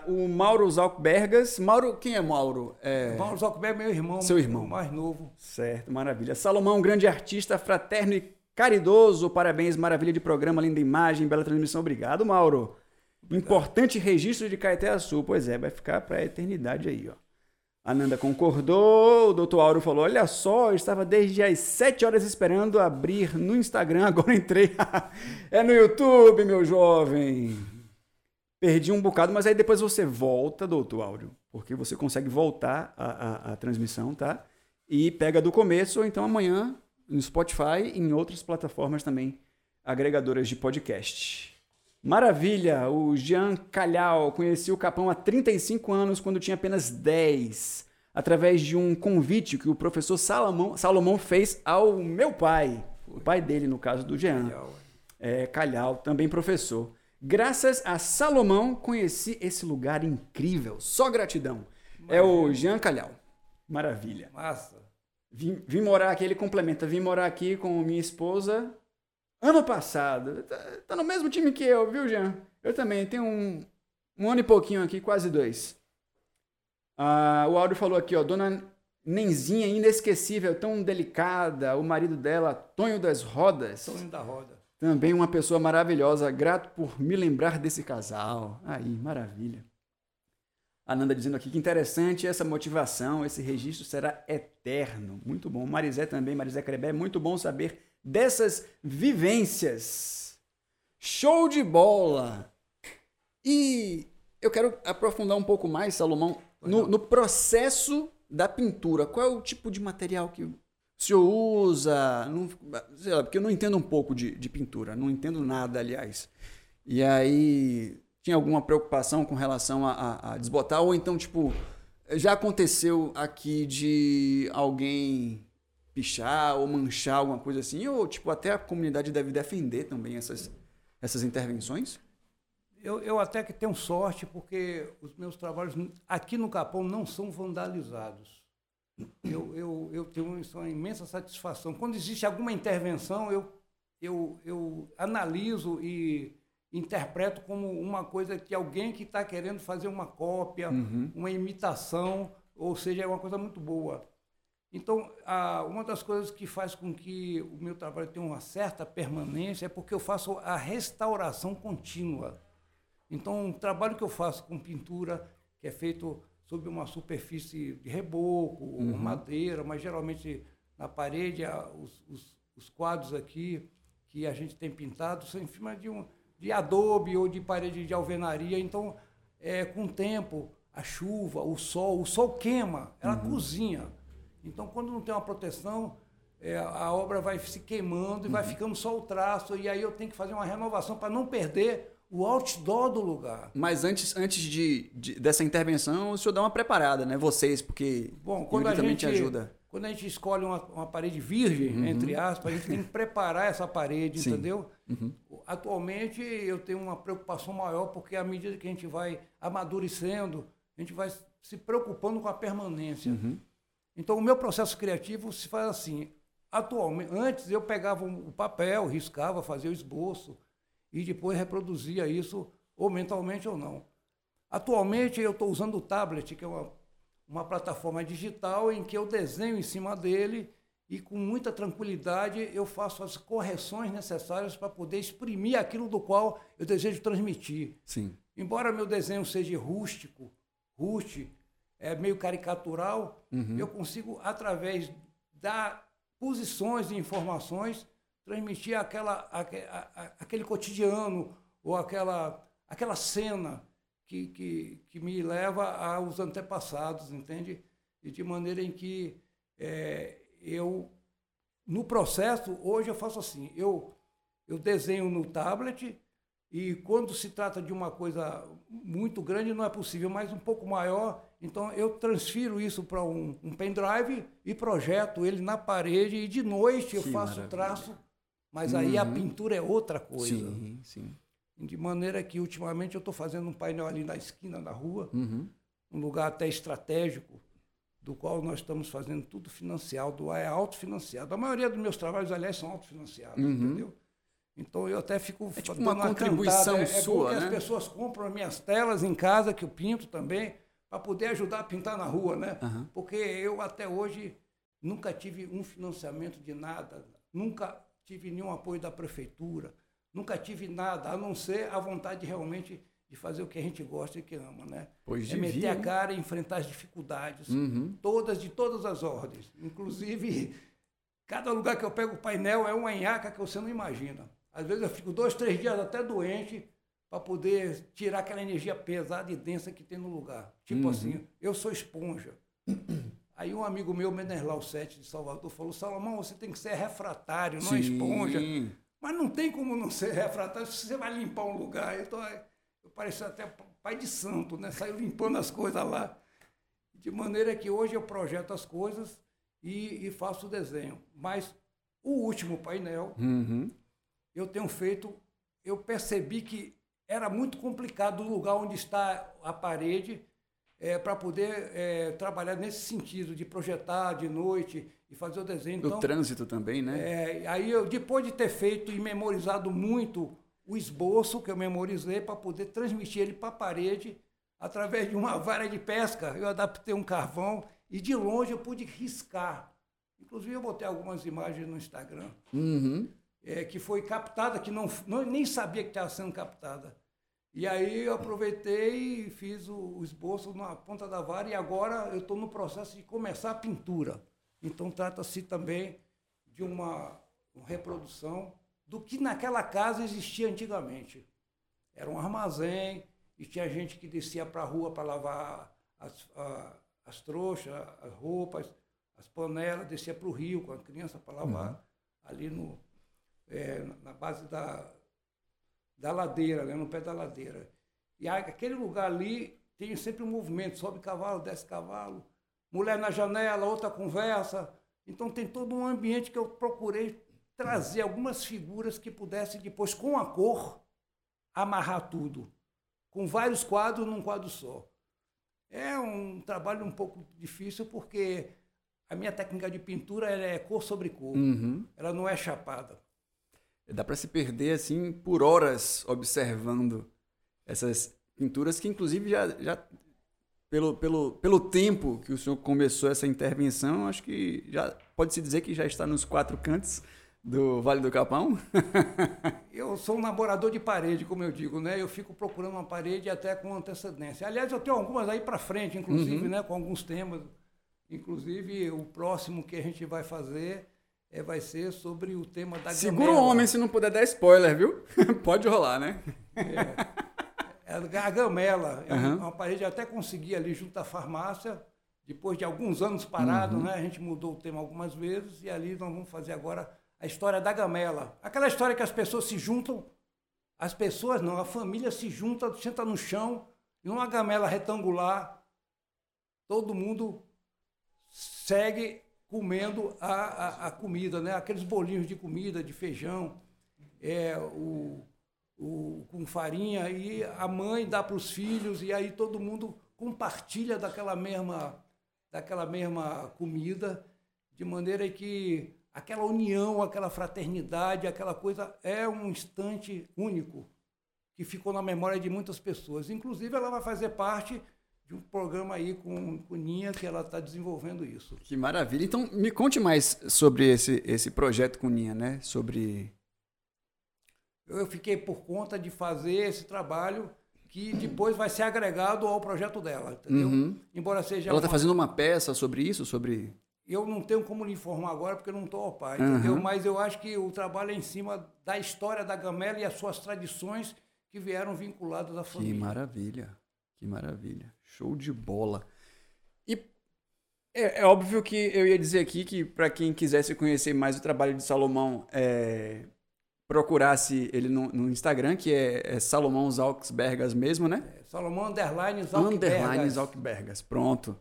Uh, o Mauro Zalkbergas. Mauro, quem é Mauro? É... Mauro Zalkberg é meu irmão. Seu irmão. Mais novo. Certo, maravilha. Salomão, grande artista, fraterno e caridoso. Parabéns, maravilha de programa, linda imagem, bela transmissão. Obrigado, Mauro. Obrigado. Importante registro de Caeté Sul. Pois é, vai ficar para a eternidade aí, ó. Ananda concordou, o doutor Auro falou: Olha só, eu estava desde as 7 horas esperando abrir no Instagram, agora entrei. é no YouTube, meu jovem. Perdi um bocado, mas aí depois você volta, doutor Áureo, porque você consegue voltar a, a, a, transmissão, tá? E pega do começo, ou então amanhã no Spotify e em outras plataformas também agregadoras de podcast. Maravilha! O Jean Calhau conheci o Capão há 35 anos, quando tinha apenas 10, através de um convite que o professor Salomão, Salomão fez ao meu pai, o pai dele, no caso do Jean. Calhau, é, Calhau também professor. Graças a Salomão, conheci esse lugar incrível. Só gratidão. Maravilha. É o Jean Calhau. Maravilha. Massa. Vim, vim morar aqui, ele complementa. Vim morar aqui com minha esposa Ano passado. Tá, tá, no mesmo time que eu, viu, Jean? Eu também. Tenho um, um ano e pouquinho aqui, quase dois. Ah, o Áudio falou aqui, ó. Dona Nenzinha, inesquecível, tão delicada. O marido dela, Tonho das Rodas. Tonho da Roda. Também uma pessoa maravilhosa. Grato por me lembrar desse casal. Aí, maravilha. A Nanda dizendo aqui que interessante essa motivação, esse registro será eterno. Muito bom. Marizé também, Marizé Crebé, muito bom saber dessas vivências. Show de bola! E eu quero aprofundar um pouco mais, Salomão, no, no processo da pintura. Qual é o tipo de material que o senhor usa? Não, sei lá, porque eu não entendo um pouco de, de pintura, não entendo nada, aliás. E aí, tinha alguma preocupação com relação a, a, a, desbotar? Ou então, tipo, já aconteceu aqui de alguém pichar ou manchar alguma coisa assim? Ou, tipo, até a comunidade deve defender também essas, essas intervenções? Eu, eu até que tenho sorte, porque os meus trabalhos aqui no Capão não são vandalizados. eu, eu, eu tenho isso, uma imensa satisfação. Quando existe alguma intervenção, eu, eu, eu analiso e interpreto como uma coisa que alguém que está querendo fazer uma cópia, uhum. uma imitação, ou seja, é uma coisa muito boa. Então, a, uma das coisas que faz com que o meu trabalho tenha uma certa permanência é porque eu faço a restauração contínua. Então, o trabalho que eu faço com pintura, que é feito sobre uma superfície de reboco, uhum. madeira, mas geralmente na parede, os, os, os, quadros aqui que a gente tem pintado são em cima de, um, de adobe ou de parede de alvenaria. Então, é, com o tempo, a chuva, o sol, o sol queima, ela uhum. cozinha. Então, quando não tem uma proteção, é, a obra vai se queimando e uhum. vai ficando só o traço, e aí eu tenho que fazer uma renovação para não perder o outdoor do lugar. Mas antes, antes de, de, dessa intervenção, o senhor dá uma preparada, né? Vocês, porque Bom, quando a gente, ajuda. Quando a gente escolhe uma, uma parede virgem, uhum. entre aspas, a gente tem que preparar essa parede, Sim. entendeu? Uhum. Atualmente eu tenho uma preocupação maior, porque à medida que a gente vai amadurecendo, a gente vai se preocupando com a permanência. Uhum. Então, o meu processo criativo se faz assim. Atualmente, antes eu pegava o papel, riscava, fazia o esboço e depois reproduzia isso, ou mentalmente ou não. Atualmente eu estou usando o tablet, que é uma, uma plataforma digital em que eu desenho em cima dele e com muita tranquilidade eu faço as correções necessárias para poder exprimir aquilo do qual eu desejo transmitir. Sim. Embora meu desenho seja rústico, rústico, é, meio caricatural, uhum. eu consigo, através da posições de informações, transmitir aquela, aquele cotidiano ou aquela, aquela cena que, que, que me leva aos antepassados, entende? E de maneira em que é, eu, no processo, hoje eu faço assim, eu, eu desenho no tablet, e quando se trata de uma coisa muito grande, não é possível, mas um pouco maior, então eu transfiro isso para um, um pendrive e projeto ele na parede, e de noite eu faço o traço, mas uhum. aí a uhum. pintura é outra coisa. Sim, sim. De maneira que ultimamente eu estou fazendo um painel ali na esquina da rua, uhum. um lugar até estratégico, do qual nós estamos fazendo tudo financiado, é autofinanciado. A maioria dos meus trabalhos, aliás, são autofinanciados, uhum. entendeu? Então eu até fico é tipo uma contribuição uma sua, é né? as pessoas compram as minhas telas em casa que eu pinto também para poder ajudar a pintar na rua, né? Uhum. Porque eu até hoje nunca tive um financiamento de nada, nunca tive nenhum apoio da prefeitura, nunca tive nada a não ser a vontade realmente de fazer o que a gente gosta e que ama, né? Pois é meter a cara e enfrentar as dificuldades, uhum. todas de todas as ordens, inclusive cada lugar que eu pego o painel é uma enhaca que você não imagina. Às vezes eu fico dois, três dias até doente para poder tirar aquela energia pesada e densa que tem no lugar. Tipo uhum. assim, eu sou esponja. Aí um amigo meu, Meneslau Sete de Salvador, falou, Salomão, você tem que ser refratário, não é esponja. Mas não tem como não ser refratário se você vai limpar um lugar. Eu pareço até pai de santo, né? Saiu limpando as coisas lá. De maneira que hoje eu projeto as coisas e, e faço o desenho. Mas o último painel, uhum eu tenho feito, eu percebi que era muito complicado o lugar onde está a parede é, para poder é, trabalhar nesse sentido, de projetar de noite e fazer o desenho. Do então, trânsito também, né? É, aí eu, depois de ter feito e memorizado muito o esboço que eu memorizei para poder transmitir ele para a parede através de uma vara de pesca, eu adaptei um carvão e de longe eu pude riscar. Inclusive eu botei algumas imagens no Instagram. Uhum é, que foi captada, que não, não nem sabia que estava sendo captada. E aí eu aproveitei e fiz o, esboço na ponta da vara e agora eu estou no processo de começar a pintura. Então trata-se também de uma, uma reprodução do que naquela casa existia antigamente. Era um armazém e tinha gente que descia para a rua para lavar as, a, as trouxas, as roupas, as panelas, descia para o rio com a criança para lavar uhum. ali no, é, na base da, da ladeira, né, no pé da ladeira. E aquele lugar ali tem sempre um movimento, sobe cavalo, desce cavalo, mulher na janela, outra conversa. Então tem todo um ambiente que eu procurei trazer algumas figuras que pudessem depois, com a cor, amarrar tudo. Com vários quadros num quadro só. É um trabalho um pouco difícil porque a minha técnica de pintura é cor sobre cor. Uhum. Ela não é chapada. Dá para se perder assim por horas observando essas pinturas que inclusive já, já pelo, pelo, pelo tempo que o senhor começou essa intervenção, acho que já pode se dizer que já está nos quatro cantos do Vale do Capão? eu sou um namorador de parede, como eu digo, né? Eu fico procurando uma parede até com antecedência. Aliás, eu tenho algumas aí para frente, inclusive, uhum. né? Com alguns temas. Inclusive, o próximo que a gente vai fazer é, vai ser sobre o tema da Segura gamela. o homem se não puder dar spoiler, viu? Pode rolar, né? É. É a gamela. É uhum. uma parede até consegui ali junto à farmácia. Depois de alguns anos parado, uhum. né? A gente mudou o tema algumas vezes e ali nós vamos fazer agora a história da gamela. Aquela história que as pessoas se juntam, as pessoas não, a família se junta, senta no chão, em uma gamela retangular, todo mundo segue comendo a, a, a comida, né? Aqueles bolinhos de comida, de feijão, é, o, o, com farinha, e a mãe dá para os filhos, e aí todo mundo compartilha daquela mesma, daquela mesma comida, de maneira que aquela união, aquela fraternidade, aquela coisa é um instante único que ficou na memória de muitas pessoas. Inclusive, ela vai fazer parte de um programa aí com, com Ninha que ela está desenvolvendo isso. Que maravilha. Então, me conte mais sobre esse, esse projeto com Ninha, né? Sobre eu fiquei por conta de fazer esse trabalho que depois vai ser agregado ao projeto dela, entendeu? Uhum. Embora seja Ela está uma... fazendo uma peça sobre isso, sobre eu não tenho como lhe informar agora porque eu não estou ao pai, uhum. entendeu? Mas eu acho que o trabalho é em cima da história da Gamela e as suas tradições que vieram vinculadas à família. Que maravilha, que maravilha, show de bola. E é, é óbvio que eu ia dizer aqui que para quem quisesse conhecer mais o trabalho de Salomão, é, procurasse ele no, no Instagram, que é, é, Salomão Zalksbergas mesmo, né? É, Salomão Underline Zalksbergas. Underline Zalksbergas, pronto.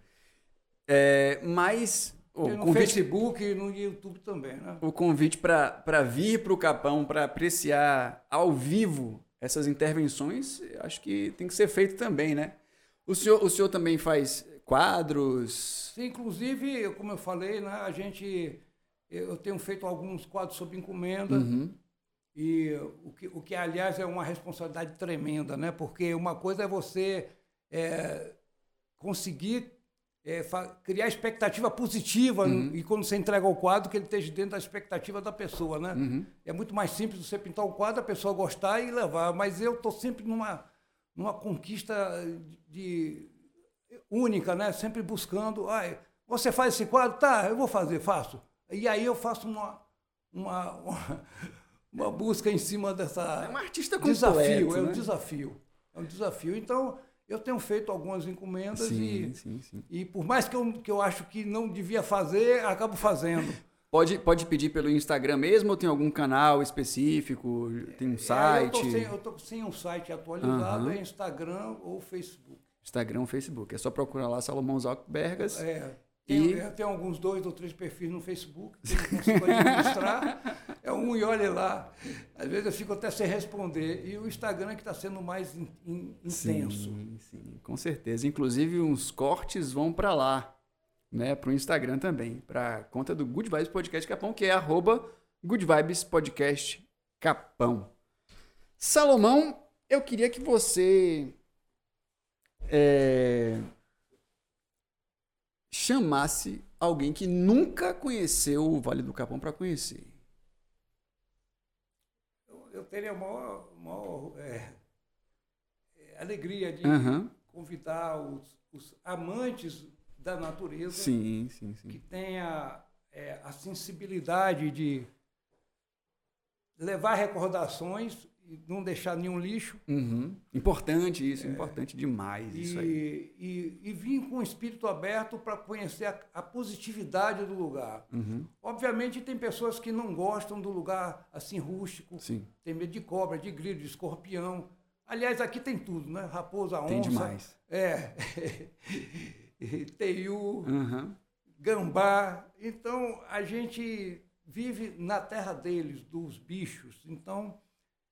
É, mas... O no convite, Facebook e no YouTube também, né? O convite para vir para o Capão, para apreciar ao vivo essas intervenções, acho que tem que ser feito também, né? O senhor, o senhor também faz quadros? Sim, inclusive, como eu falei, né, a gente... Eu tenho feito alguns quadros sob encomenda. Uhum. E o que, o que, aliás, é uma responsabilidade tremenda, né? porque uma coisa é você é, conseguir é, criar expectativa positiva uhum. e quando você entrega o quadro, que ele esteja dentro da expectativa da pessoa. Né? Uhum. É muito mais simples você pintar o quadro, a pessoa gostar e levar. Mas eu estou sempre numa, numa conquista de, única, né? sempre buscando. Ah, você faz esse quadro? Tá, eu vou fazer, faço. E aí eu faço uma, uma, uma uma busca em cima dessa. É um artista completo, desafio, né? é um desafio. É um desafio. Então, eu tenho feito algumas encomendas sim, e, sim, sim. e por mais que eu, que eu acho que não devia fazer, acabo fazendo. Pode, pode pedir pelo Instagram mesmo ou tem algum canal específico? Tem um site? É, eu estou sem, sem, um site atualizado, uhum. é Instagram ou Facebook. Instagram ou Facebook. É só procurar lá Salomão Zalkbergas. É. Tem, e... Tem alguns dois ou três perfis no Facebook que eu consigo administrar. é um e olha lá. Às vezes eu fico até sem responder. E o Instagram é que está sendo mais in, in, intenso. Sim, sim, com certeza. Inclusive, uns cortes vão para lá, né? Para o Instagram também. Para a conta do Good Vibes Podcast Capão, que é arroba Good Vibes Podcast Capão. Salomão, eu queria que você... É chamasse alguém que nunca conheceu o Vale do Capão para conhecer? Eu, teria a maior, maior é, alegria de uhum. convidar os, os, amantes da natureza sim, sim, sim. que tenha é, a sensibilidade de levar recordações não deixar nenhum lixo. Uhum. Importante isso, é, importante demais e, isso aí. E, e vir com o espírito aberto para conhecer a, a, positividade do lugar. Uhum. Obviamente tem pessoas que não gostam do lugar assim rústico, Sim. tem medo de cobra, de grilo, de escorpião. Aliás, aqui tem tudo, né? Raposa, onça. Tem demais. É. Teiu, uhum. gambá. Então, a gente vive na terra deles, dos bichos. Então,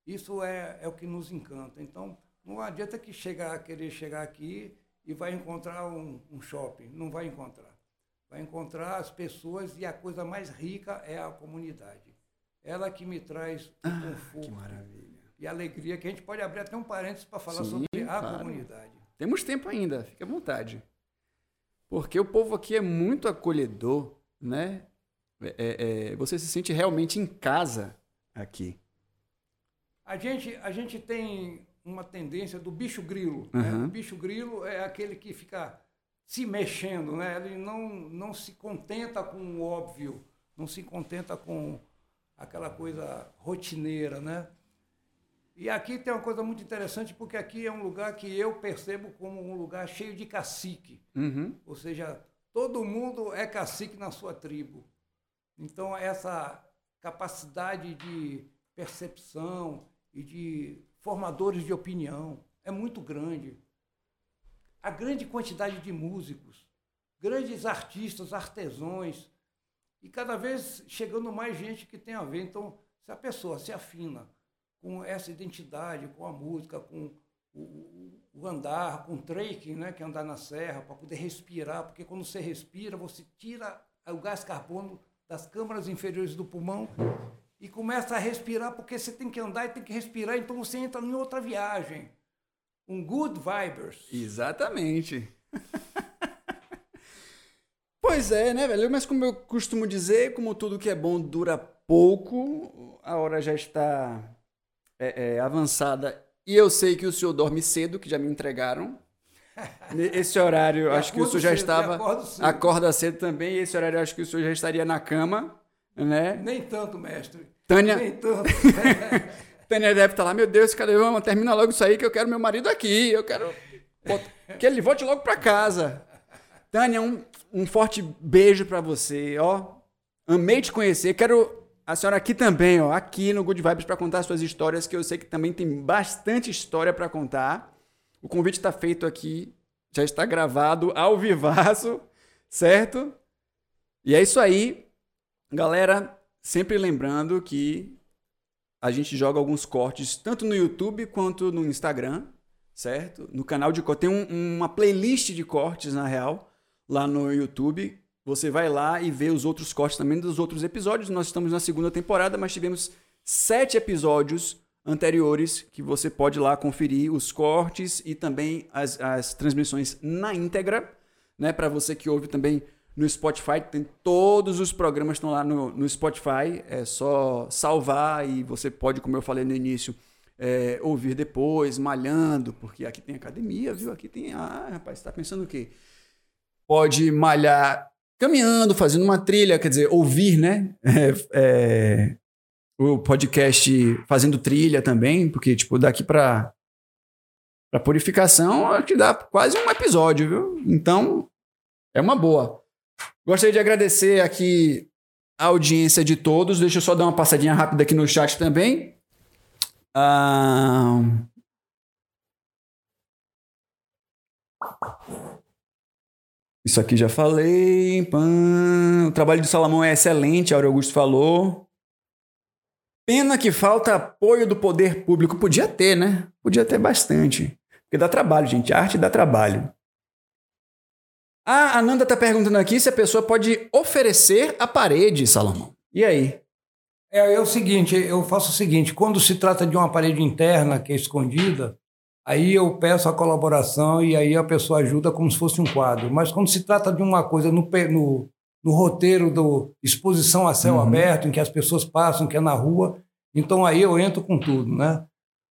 isso é, é o que nos encanta. Então, não adianta que chegar, querer chegar aqui e vai encontrar um, um shopping. Não vai encontrar. vai encontrar as pessoas e a coisa mais rica é a comunidade. Ela que me traz ah, conforto que maravilha. e alegria, que a gente pode abrir até um parênteses para falar Sim, sobre a claro. comunidade. Temos tempo ainda, fique à vontade. Porque o povo aqui é muito acolhedor, né? É, é, é você se sente realmente em casa aqui. A gente, a gente tem uma tendência do bicho grilo. Uhum. Né? O bicho grilo é aquele que fica se mexendo, né? Ele não, não se contenta com o óbvio, não se contenta com aquela coisa rotineira, né? E aqui tem uma coisa muito interessante, porque aqui é um lugar que eu percebo como um lugar cheio de cacique. Uhum. Ou seja, todo mundo é cacique na sua tribo. Então, essa capacidade de percepção e de formadores de opinião é muito grande a grande quantidade de músicos, grandes artistas, artesãos, e cada vez chegando mais gente que tem a ver. Então, se a pessoa se afina com essa identidade, com a música, com o, o andar, com o trekking, né, que é andar na serra, para poder respirar, porque quando você respira, você tira o gás carbono das câmaras inferiores do pulmão e começa a respirar, porque você tem que andar e tem que respirar, então você entra em outra viagem um good vibers. Exatamente. pois é, né, velho? Mas como eu costumo dizer, como tudo que é bom dura pouco, a hora já está é, é, avançada. E eu sei que o senhor dorme cedo, que já me entregaram. Esse horário, acho que o senhor já cedo, estava. Cedo. Acorda cedo também. esse horário, acho que o senhor já estaria na cama, né? Nem tanto, mestre. Tânia. Nem tanto. Tânia deve estar lá, meu Deus, cadê? Vamos, termina logo isso aí que eu quero meu marido aqui. Eu quero que ele volte logo para casa. Tânia, um, um forte beijo para você, ó. Amei te conhecer. Quero a senhora aqui também, ó, aqui no Good Vibes para contar suas histórias, que eu sei que também tem bastante história para contar. O convite está feito aqui, já está gravado ao vivaço, certo? E é isso aí. Galera, sempre lembrando que a gente joga alguns cortes tanto no YouTube quanto no Instagram, certo? No canal de cortes. Tem um, uma playlist de cortes, na real, lá no YouTube. Você vai lá e vê os outros cortes também dos outros episódios. Nós estamos na segunda temporada, mas tivemos sete episódios anteriores que você pode lá conferir os cortes e também as, as transmissões na íntegra, né? Para você que ouve também no Spotify, tem todos os programas estão lá no, no Spotify, é só salvar e você pode, como eu falei no início, é, ouvir depois, malhando, porque aqui tem academia, viu? Aqui tem. Ah, rapaz, você tá pensando o quê? Pode malhar caminhando, fazendo uma trilha, quer dizer, ouvir, né? É, é, o podcast fazendo trilha também, porque, tipo, daqui para para purificação, acho que dá quase um episódio, viu? Então, é uma boa. Gostaria de agradecer aqui a audiência de todos. Deixa eu só dar uma passadinha rápida aqui no chat também. Ah... Isso aqui já falei. O trabalho do Salomão é excelente, Aureo Augusto falou. Pena que falta apoio do poder público. Podia ter, né? Podia ter bastante. Porque dá trabalho, gente. Arte dá trabalho. A Ananda está perguntando aqui se a pessoa pode oferecer a parede, Salomão. E aí? É, é o seguinte, eu faço o seguinte, quando se trata de uma parede interna que é escondida, aí eu peço a colaboração e aí a pessoa ajuda como se fosse um quadro. Mas quando se trata de uma coisa no, no, no roteiro do exposição a céu uhum. aberto, em que as pessoas passam, que é na rua, então aí eu entro com tudo, né?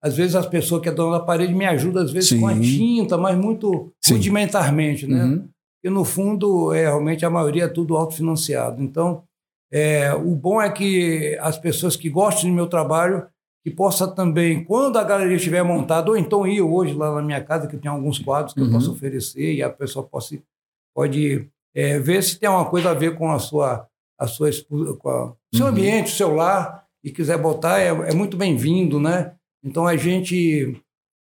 Às vezes as pessoas que é dona da parede me ajudam, às vezes Sim. com a tinta, mas muito Sim. rudimentarmente, né? Uhum e no fundo, é, realmente a maioria é tudo autofinanciado. Então, é, o bom é que as pessoas que gostam do meu trabalho, que possa também, quando a galeria estiver montada, ou então ir hoje lá na minha casa, que tem alguns quadros que uhum. eu posso oferecer, e a pessoa pode, pode é, ver se tem alguma coisa a ver com a sua, a sua com a, seu uhum. ambiente, o seu lar, e quiser botar, é, é muito bem-vindo, né? Então a gente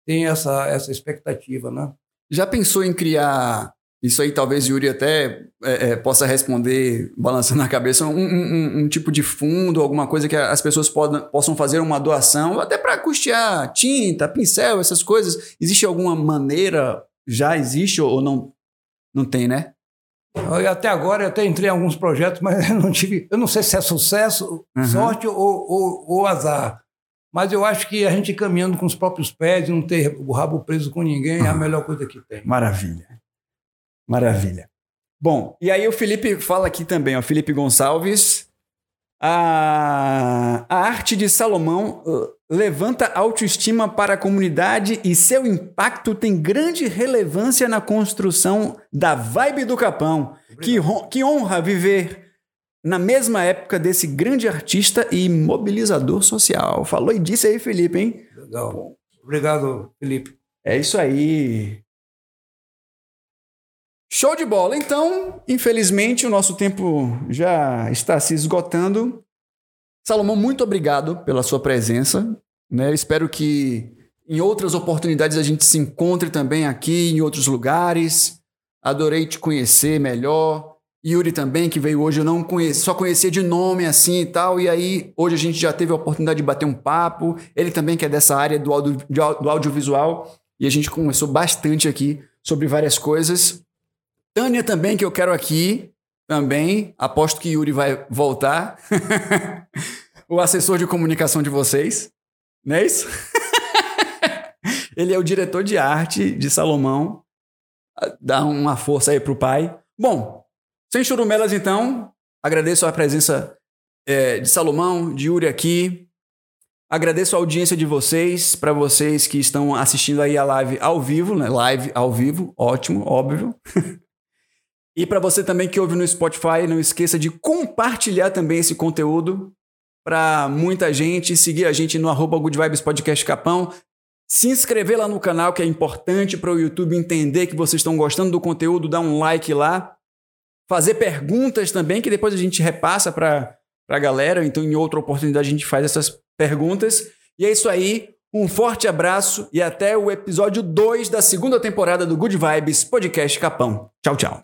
tem essa, essa expectativa, né? Já pensou em criar isso aí talvez Yuri até é, é, possa responder, balançando a cabeça, um, um, um, tipo de fundo, alguma coisa que as pessoas podam, possam fazer uma doação, até para custear tinta, pincel, essas coisas. Existe alguma maneira, já existe ou não, não tem, né? Eu, até agora eu até entrei em alguns projetos, mas eu não tive. Eu não sei se é sucesso, uhum. sorte ou, ou, ou, azar. Mas eu acho que a gente caminhando com os próprios pés e não ter o rabo preso com ninguém é a melhor coisa que tem. Maravilha. Maravilha. Bom, e aí o Felipe fala aqui também, ó, Felipe Gonçalves. A, a arte de Salomão uh, levanta autoestima para a comunidade e seu impacto tem grande relevância na construção da vibe do Capão. Que, que honra viver na mesma época desse grande artista e mobilizador social. Falou e disse aí, Felipe, hein? Legal. Obrigado, Felipe. É isso aí. Show de bola. Então, infelizmente, o nosso tempo já está se esgotando. Salomão, muito obrigado pela sua presença. Né? Espero que em outras oportunidades a gente se encontre também aqui, em outros lugares. Adorei te conhecer melhor. Yuri também, que veio hoje, eu não conheci, só conhecia de nome assim e tal. E aí, hoje a gente já teve a oportunidade de bater um papo. Ele também, que é dessa área do, audio, do audiovisual. E a gente conversou bastante aqui sobre várias coisas. Tânia também, que eu quero aqui também. Aposto que Yuri vai voltar. o assessor de comunicação de vocês. Não é isso? Ele é o diretor de arte de Salomão. Dá uma força aí pro pai. Bom, sem churumelas então, agradeço a presença é, de Salomão, de Yuri aqui. Agradeço a audiência de vocês, para vocês que estão assistindo aí a live ao vivo, né? Live ao vivo, ótimo, óbvio. E para você também que ouve no Spotify, não esqueça de compartilhar também esse conteúdo para muita gente, seguir a gente no arroba Good Vibes Podcast Capão, se inscrever lá no canal, que é importante para o YouTube entender que vocês estão gostando do conteúdo, dar um like lá, fazer perguntas também, que depois a gente repassa para a galera, então em outra oportunidade a gente faz essas perguntas. E é isso aí, um forte abraço e até o episódio 2 da segunda temporada do Good Vibes Podcast Capão. Tchau, tchau.